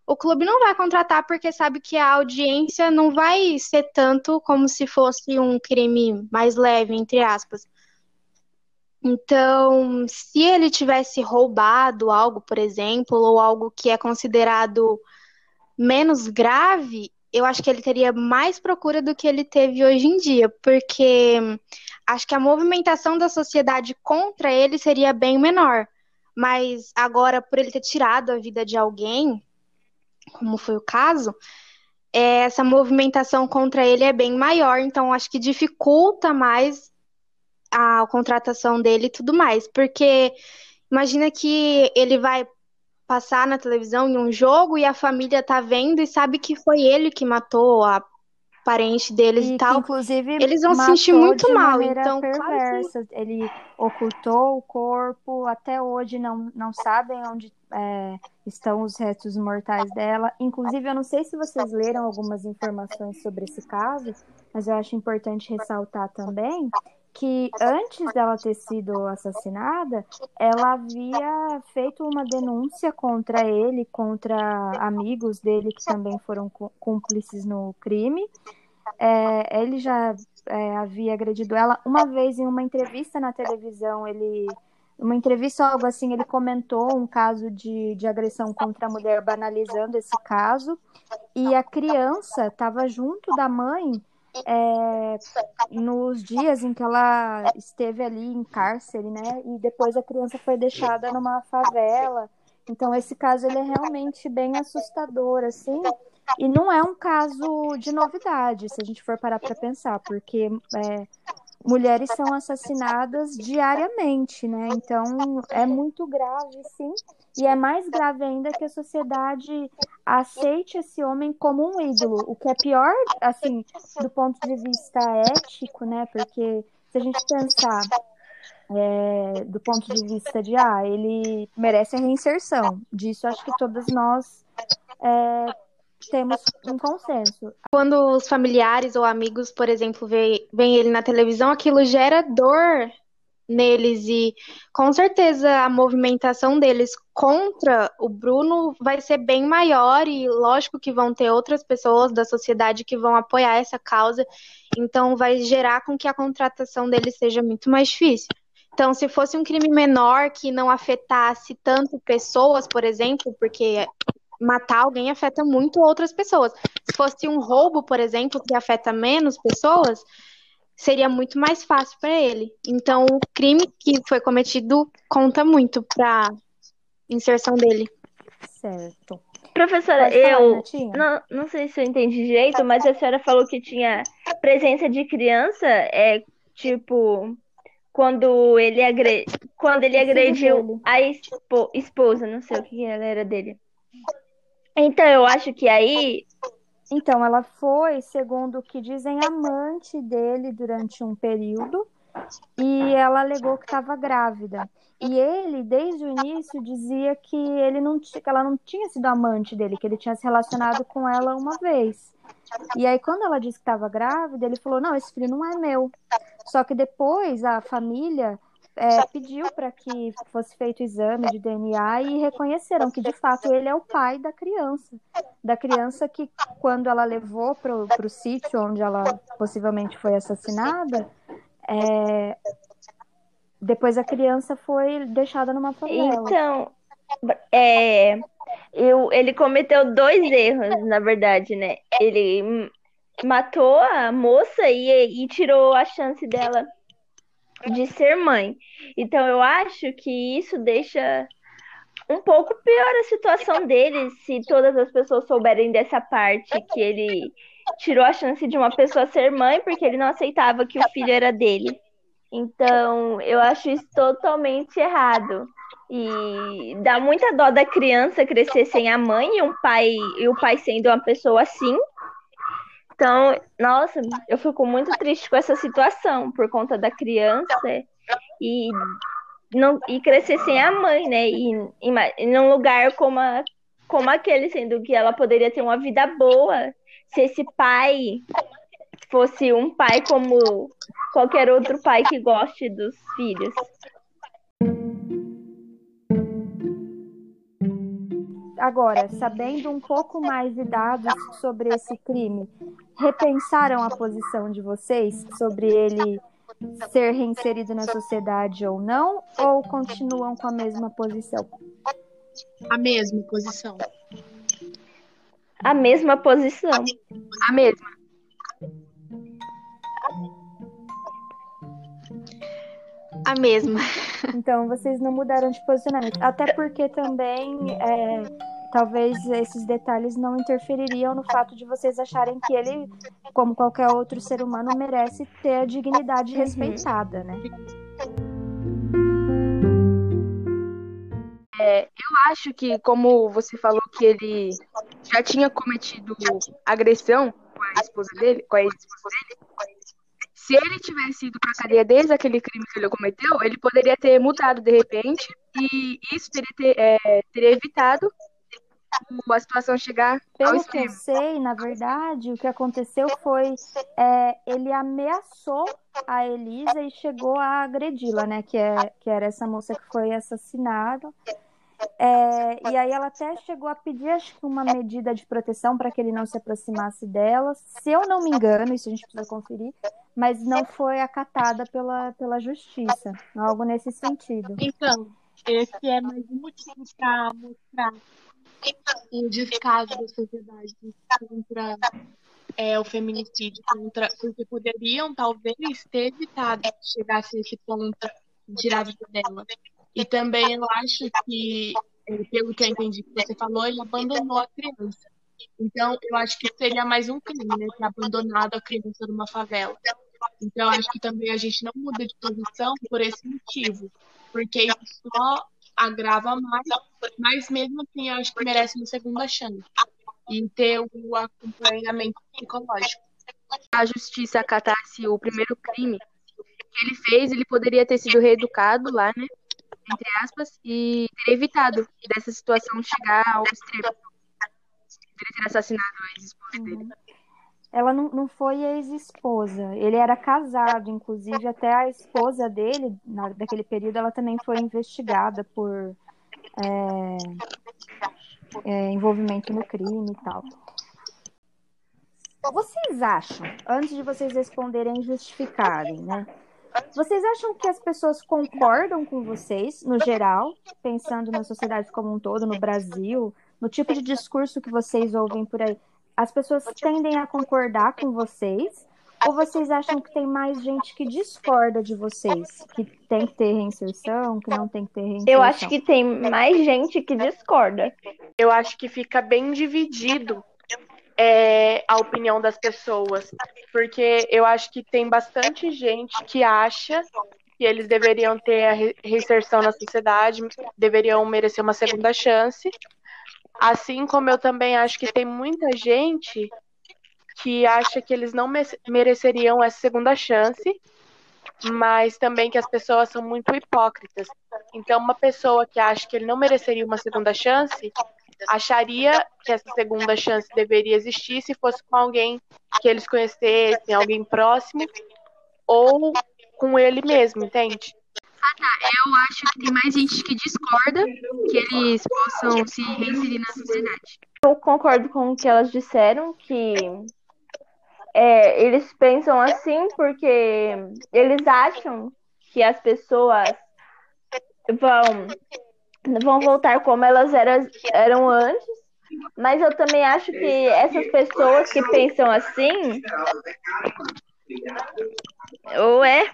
o clube não vai contratar porque sabe que a audiência não vai ser tanto como se fosse um crime mais leve, entre aspas. Então, se ele tivesse roubado algo, por exemplo, ou algo que é considerado menos grave, eu acho que ele teria mais procura do que ele teve hoje em dia, porque acho que a movimentação da sociedade contra ele seria bem menor. Mas agora, por ele ter tirado a vida de alguém, como foi o caso, é, essa movimentação contra ele é bem maior, então acho que dificulta mais a contratação dele e tudo mais. Porque imagina que ele vai passar na televisão em um jogo e a família tá vendo e sabe que foi ele que matou a parente deles e, e tal. inclusive, eles vão se sentir muito mal. Então, perversa. Claro que... Ele ocultou o corpo, até hoje não, não sabem onde é, estão os restos mortais dela. Inclusive, eu não sei se vocês leram algumas informações sobre esse caso, mas eu acho importante ressaltar também que antes dela ter sido assassinada, ela havia feito uma denúncia contra ele, contra amigos dele que também foram cúmplices no crime. É, ele já é, havia agredido ela uma vez em uma entrevista na televisão. Ele, uma entrevista algo assim, ele comentou um caso de, de agressão contra a mulher, banalizando esse caso. E a criança estava junto da mãe é, nos dias em que ela esteve ali em cárcere, né? E depois a criança foi deixada numa favela. Então esse caso ele é realmente bem assustador, assim. E não é um caso de novidade, se a gente for parar para pensar, porque é, mulheres são assassinadas diariamente, né? Então é muito grave, sim. E é mais grave ainda que a sociedade aceite esse homem como um ídolo, o que é pior, assim, do ponto de vista ético, né? Porque se a gente pensar é, do ponto de vista de, ah, ele merece a reinserção, disso acho que todas nós é, temos um consenso. Quando os familiares ou amigos, por exemplo, veem ele na televisão, aquilo gera dor neles e com certeza a movimentação deles contra o Bruno vai ser bem maior e lógico que vão ter outras pessoas da sociedade que vão apoiar essa causa, então vai gerar com que a contratação dele seja muito mais difícil. Então, se fosse um crime menor que não afetasse tanto pessoas, por exemplo, porque matar alguém afeta muito outras pessoas. Se fosse um roubo, por exemplo, que afeta menos pessoas, seria muito mais fácil para ele. Então, o crime que foi cometido conta muito para inserção dele. Certo. Professora, eu não, não sei se eu entendi direito, mas a senhora falou que tinha presença de criança, é tipo quando ele agre... quando ele agrediu a esposa, não sei o que ela era dele. Então eu acho que aí então, ela foi, segundo o que dizem, amante dele durante um período. e ela alegou que estava grávida. E ele, desde o início, dizia que ele não que ela não tinha sido amante dele, que ele tinha se relacionado com ela uma vez. E aí, quando ela disse que estava grávida, ele falou: Não, esse filho não é meu. Só que depois a família é, pediu para que fosse feito o exame de DNA e reconheceram que de fato ele é o pai da criança. Da criança que, quando ela levou para o sítio onde ela possivelmente foi assassinada, é, depois a criança foi deixada numa favela. Então, é, eu, ele cometeu dois erros, na verdade, né? Ele matou a moça e, e tirou a chance dela de ser mãe. Então eu acho que isso deixa um pouco pior a situação dele se todas as pessoas souberem dessa parte que ele tirou a chance de uma pessoa ser mãe porque ele não aceitava que o filho era dele. Então, eu acho isso totalmente errado. E dá muita dó da criança crescer sem a mãe e um pai e o pai sendo uma pessoa assim. Então, nossa, eu fico muito triste com essa situação por conta da criança e não e crescer sem a mãe, né? E, e, e num lugar como a, como aquele, sendo que ela poderia ter uma vida boa se esse pai fosse um pai como qualquer outro pai que goste dos filhos. Agora, sabendo um pouco mais de dados sobre esse crime, repensaram a posição de vocês sobre ele ser reinserido na sociedade ou não? Ou continuam com a mesma posição? A mesma posição. A mesma posição. A mesma. A mesma. Então vocês não mudaram de posicionamento. Até porque também é, talvez esses detalhes não interfeririam no fato de vocês acharem que ele, como qualquer outro ser humano, merece ter a dignidade uhum. respeitada, né? É, eu acho que, como você falou que ele já tinha cometido agressão com a esposa dele, com a ex-esposa dele, se ele tivesse ido para a cadeia desde aquele crime que ele cometeu, ele poderia ter mudado de repente e isso teria, ter, é, teria evitado a situação chegar Pelo ao extremo. que eu sei, na verdade, o que aconteceu foi é, ele ameaçou a Elisa e chegou a agredi-la, né? Que, é, que era essa moça que foi assassinada. É, e aí ela até chegou a pedir, acho que uma medida de proteção para que ele não se aproximasse dela. Se eu não me engano, isso a gente precisa conferir, mas não foi acatada pela, pela justiça. Algo nesse sentido. Então, esse é mais um motivo para mostrar o descaso da sociedade contra é, o feminicídio, contra, porque poderiam talvez ter evitado que chegasse a esse ponto de tirar a vida dela. E também eu acho que, é, pelo que eu entendi que você falou, ele abandonou a criança. Então, eu acho que seria mais um crime, né? Ter abandonado a criança numa favela. Então, eu acho que também a gente não muda de posição por esse motivo. Porque isso só agrava mais, mas mesmo assim, eu acho que merece uma segunda chance. E ter o acompanhamento psicológico. A justiça acatasse o primeiro crime que ele fez, ele poderia ter sido reeducado lá, né? entre aspas, e ter evitado dessa situação chegar ao extremo. Ele ter assassinado a ex-esposa dele. Ela não, não foi ex-esposa, ele era casado, inclusive até a esposa dele, na, daquele período, ela também foi investigada por é, é, envolvimento no crime e tal. Vocês acham, antes de vocês responderem e justificarem, né? Vocês acham que as pessoas concordam com vocês, no geral, pensando na sociedade como um todo, no Brasil, no tipo de discurso que vocês ouvem por aí? As pessoas tendem a concordar com vocês? Ou vocês acham que tem mais gente que discorda de vocês? Que tem que ter reinserção, que não tem que ter reinserção? Eu acho que tem mais gente que discorda. Eu acho que fica bem dividido é, a opinião das pessoas, porque eu acho que tem bastante gente que acha que eles deveriam ter a reinserção na sociedade, deveriam merecer uma segunda chance, assim como eu também acho que tem muita gente que acha que eles não mereceriam essa segunda chance mas também que as pessoas são muito hipócritas. Então, uma pessoa que acha que ele não mereceria uma segunda chance, acharia que essa segunda chance deveria existir se fosse com alguém que eles conhecessem, alguém próximo, ou com ele mesmo, entende? Ah, tá. Eu acho que tem mais gente que discorda que eles possam se reinserir na sociedade. Eu concordo com o que elas disseram, que é, eles pensam assim porque eles acham que as pessoas vão, vão voltar como elas eram, eram antes. Mas eu também acho que essas pessoas que pensam assim. Ou é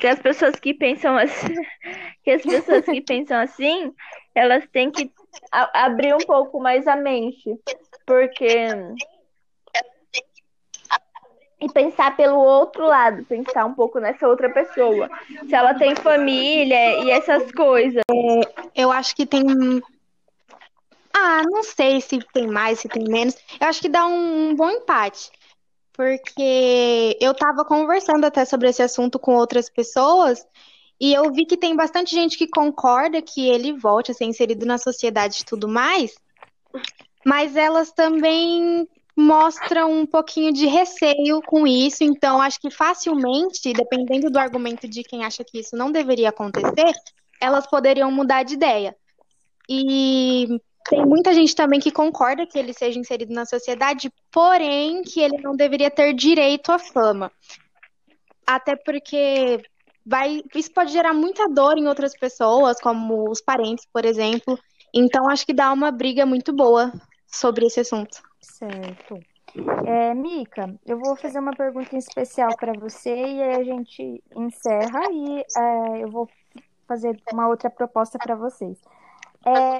que as pessoas que pensam assim, que as pessoas que pensam assim, elas têm que a, abrir um pouco mais a mente, porque e pensar pelo outro lado, pensar um pouco nessa outra pessoa. Se ela tem família e essas coisas. Eu acho que tem. Ah, não sei se tem mais, se tem menos. Eu acho que dá um bom empate. Porque eu tava conversando até sobre esse assunto com outras pessoas. E eu vi que tem bastante gente que concorda que ele volte a ser inserido na sociedade e tudo mais, mas elas também mostram um pouquinho de receio com isso, então acho que facilmente, dependendo do argumento de quem acha que isso não deveria acontecer, elas poderiam mudar de ideia. E tem muita gente também que concorda que ele seja inserido na sociedade, porém que ele não deveria ter direito à fama. Até porque vai, isso pode gerar muita dor em outras pessoas, como os parentes, por exemplo. Então acho que dá uma briga muito boa sobre esse assunto. Certo. É, Mica, eu vou fazer uma pergunta especial para você e aí a gente encerra e é, eu vou fazer uma outra proposta para vocês. É,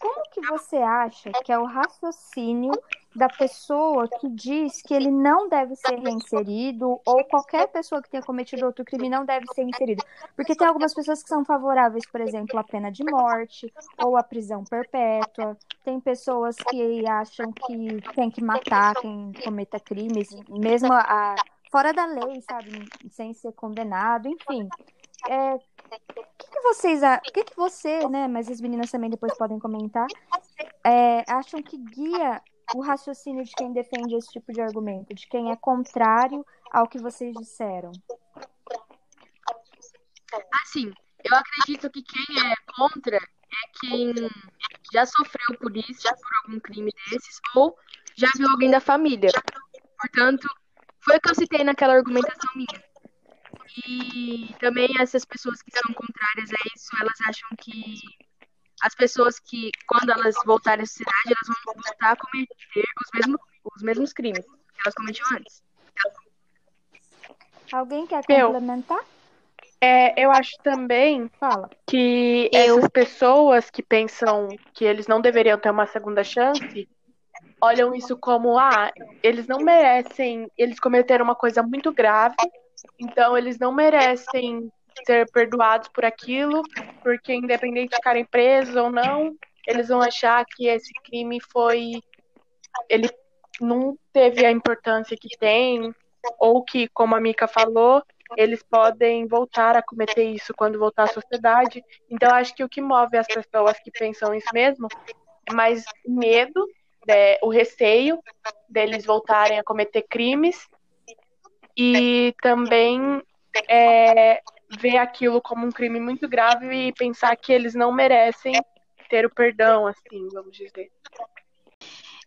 como que você acha que é o raciocínio da pessoa que diz que ele não deve ser reinserido ou qualquer pessoa que tenha cometido outro crime não deve ser inserido? Porque tem algumas pessoas que são favoráveis, por exemplo, à pena de morte ou à prisão perpétua. Tem pessoas que acham que tem que matar quem cometa crimes, mesmo a, fora da lei, sabe, sem ser condenado, enfim. É, que, que vocês, o que, que você, né, mas as meninas também depois podem comentar, é, acham que guia o raciocínio de quem defende esse tipo de argumento, de quem é contrário ao que vocês disseram? Assim, eu acredito que quem é contra é quem já sofreu por isso, já por algum crime desses, ou já viu alguém da família. Portanto, foi o que eu citei naquela argumentação minha. E também essas pessoas que são contrárias a isso, elas acham que as pessoas que, quando elas voltarem à sociedade, elas vão voltar a cometer os mesmos, os mesmos crimes que elas cometiam antes. Alguém quer complementar? Eu, é, eu acho também Fala. que eu... essas pessoas que pensam que eles não deveriam ter uma segunda chance olham isso como ah, eles não merecem, eles cometeram uma coisa muito grave então, eles não merecem ser perdoados por aquilo, porque independente de ficarem presos ou não, eles vão achar que esse crime foi. Ele não teve a importância que tem, ou que, como a Mika falou, eles podem voltar a cometer isso quando voltar à sociedade. Então, acho que o que move as pessoas que pensam isso mesmo é mais medo, né, o receio deles voltarem a cometer crimes e também é, ver aquilo como um crime muito grave e pensar que eles não merecem ter o perdão, assim, vamos dizer.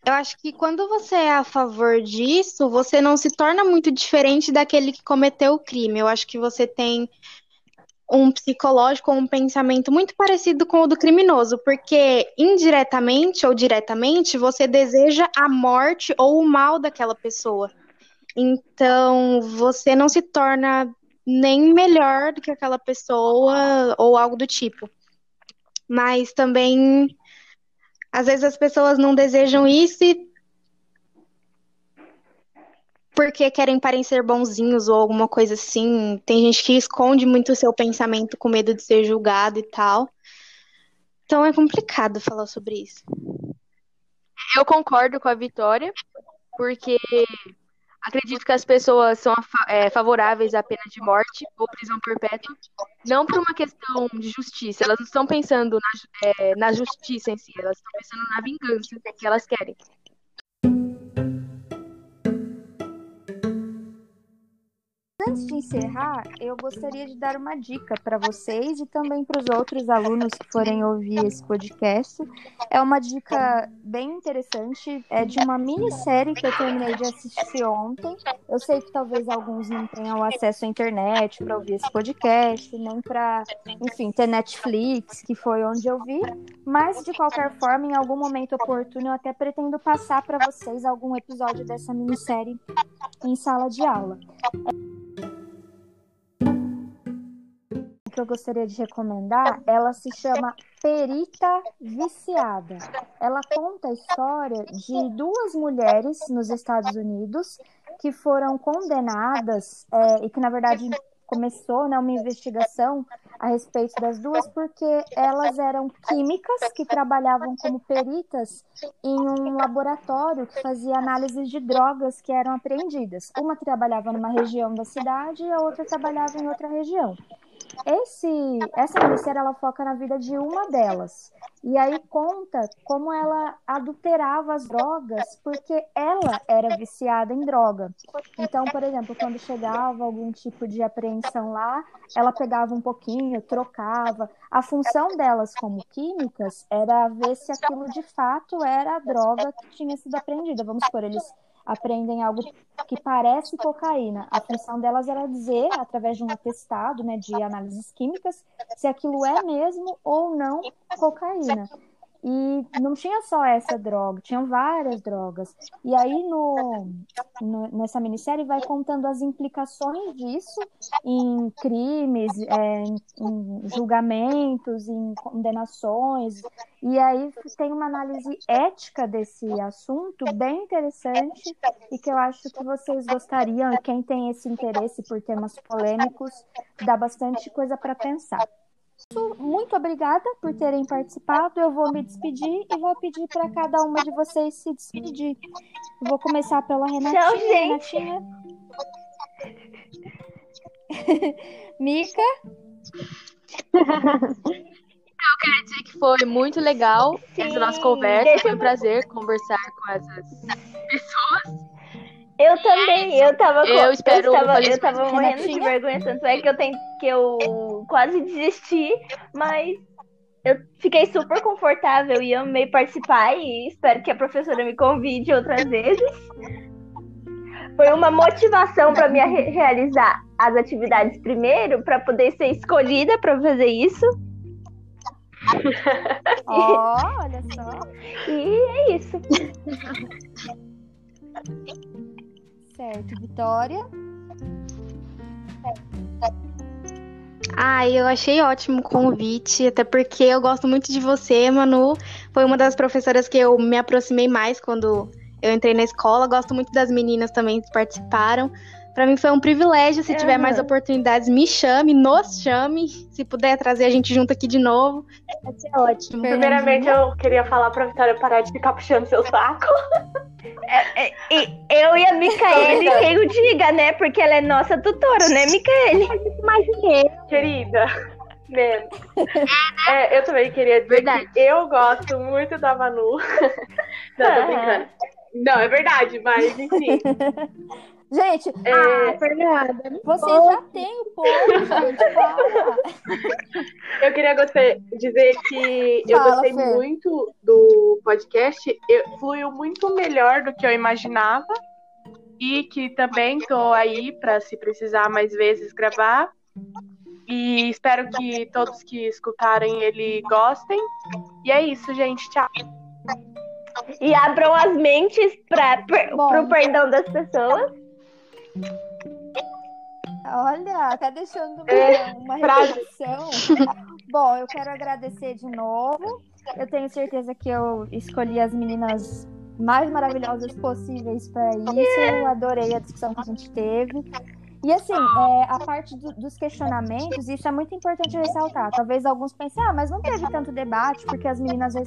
Eu acho que quando você é a favor disso, você não se torna muito diferente daquele que cometeu o crime. Eu acho que você tem um psicológico, um pensamento muito parecido com o do criminoso, porque indiretamente ou diretamente você deseja a morte ou o mal daquela pessoa. Então, você não se torna nem melhor do que aquela pessoa ou algo do tipo. Mas também, às vezes as pessoas não desejam isso e porque querem parecer bonzinhos ou alguma coisa assim. Tem gente que esconde muito o seu pensamento com medo de ser julgado e tal. Então é complicado falar sobre isso. Eu concordo com a Vitória, porque Acredito que as pessoas são é, favoráveis à pena de morte ou prisão perpétua, não por uma questão de justiça. Elas não estão pensando na, é, na justiça em si, elas estão pensando na vingança que elas querem. Antes de encerrar, eu gostaria de dar uma dica para vocês e também para os outros alunos que forem ouvir esse podcast. É uma dica bem interessante, é de uma minissérie que eu terminei de assistir ontem. Eu sei que talvez alguns não tenham acesso à internet para ouvir esse podcast, nem para, enfim, ter Netflix, que foi onde eu vi, mas de qualquer forma, em algum momento oportuno, eu até pretendo passar para vocês algum episódio dessa minissérie em sala de aula. Que eu gostaria de recomendar, ela se chama Perita Viciada. Ela conta a história de duas mulheres nos Estados Unidos que foram condenadas é, e que, na verdade, começou né, uma investigação a respeito das duas porque elas eram químicas que trabalhavam como peritas em um laboratório que fazia análise de drogas que eram apreendidas. Uma trabalhava numa região da cidade e a outra trabalhava em outra região. Esse, essa minissérie ela foca na vida de uma delas. E aí conta como ela adulterava as drogas porque ela era viciada em droga. Então, por exemplo, quando chegava algum tipo de apreensão lá, ela pegava um pouquinho, trocava. A função delas como químicas era ver se aquilo de fato era a droga que tinha sido apreendida. Vamos supor, eles aprendem algo que parece cocaína. A função delas era dizer, através de um atestado né, de análises químicas, se aquilo é mesmo ou não cocaína. E não tinha só essa droga, tinham várias drogas. E aí, no, no nessa minissérie, vai contando as implicações disso em crimes, é, em, em julgamentos, em condenações. E aí tem uma análise ética desse assunto bem interessante e que eu acho que vocês gostariam, quem tem esse interesse por temas polêmicos, dá bastante coisa para pensar. Muito obrigada por terem participado. Eu vou me despedir e vou pedir para cada uma de vocês se despedir. Eu vou começar pela Renatinha. Tchau, gente. Renatinha. Mica. Eu quero dizer que foi muito legal Sim, essa nossa conversa. Foi um prazer conversar com essas pessoas. Eu também, eu tava com, Eu espero eu tava, eu tava morrendo de vergonha, tanto é que eu tenho que eu quase desisti, mas eu fiquei super confortável e amei participar e espero que a professora me convide outras vezes. Foi uma motivação para me re- realizar as atividades primeiro, para poder ser escolhida para fazer isso. Ó, olha só. E é isso. Certo, Vitória. Ai, eu achei ótimo o convite, até porque eu gosto muito de você, Manu. Foi uma das professoras que eu me aproximei mais quando eu entrei na escola. Gosto muito das meninas também que participaram. Pra mim foi um privilégio. Se tiver Aham. mais oportunidades, me chame, nos chame. Se puder trazer a gente junto aqui de novo, vai ser ótimo. Primeiramente, eu queria falar pra Vitória parar de ficar puxando seu saco. É, e eu e a Micaele, quem o diga, né? Porque ela é nossa tutora, né, Micaele? Querida, menos. É, eu também queria dizer Verdade. que eu gosto muito da Manu. Não, tô brincando. Não, é verdade, mas enfim. Gente, É, Ah, Fernanda. vocês já têm o ponto, gente. Fala. eu queria gostar- dizer que eu Fala, gostei Fer. muito do podcast. Eu, fluiu muito melhor do que eu imaginava. E que também tô aí para se precisar mais vezes gravar. E espero que todos que escutarem ele gostem. E é isso, gente. Tchau. E abram as mentes Bom. pro perdão das pessoas. Olha, tá deixando uma, É, uma frase. reflexão. Bom, eu quero agradecer de novo. Eu tenho certeza que eu escolhi as meninas mais maravilhosas possíveis para isso. Eu adorei a discussão que a gente teve. E assim, é, a parte do, dos questionamentos, isso é muito importante ressaltar. Talvez alguns pensem, ah, mas não teve tanto debate, porque as meninas é,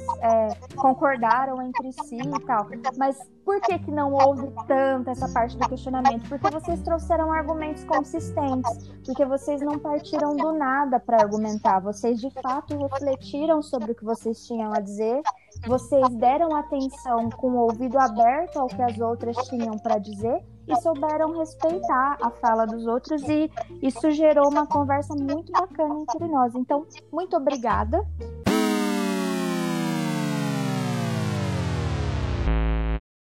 concordaram entre si e tal. Mas por que, que não houve tanto essa parte do questionamento? Porque vocês trouxeram argumentos consistentes, porque vocês não partiram do nada para argumentar, vocês de fato refletiram sobre o que vocês tinham a dizer, vocês deram atenção com o ouvido aberto ao que as outras tinham para dizer e souberam respeitar a fala dos outros e isso gerou uma conversa muito bacana entre nós. Então, muito obrigada.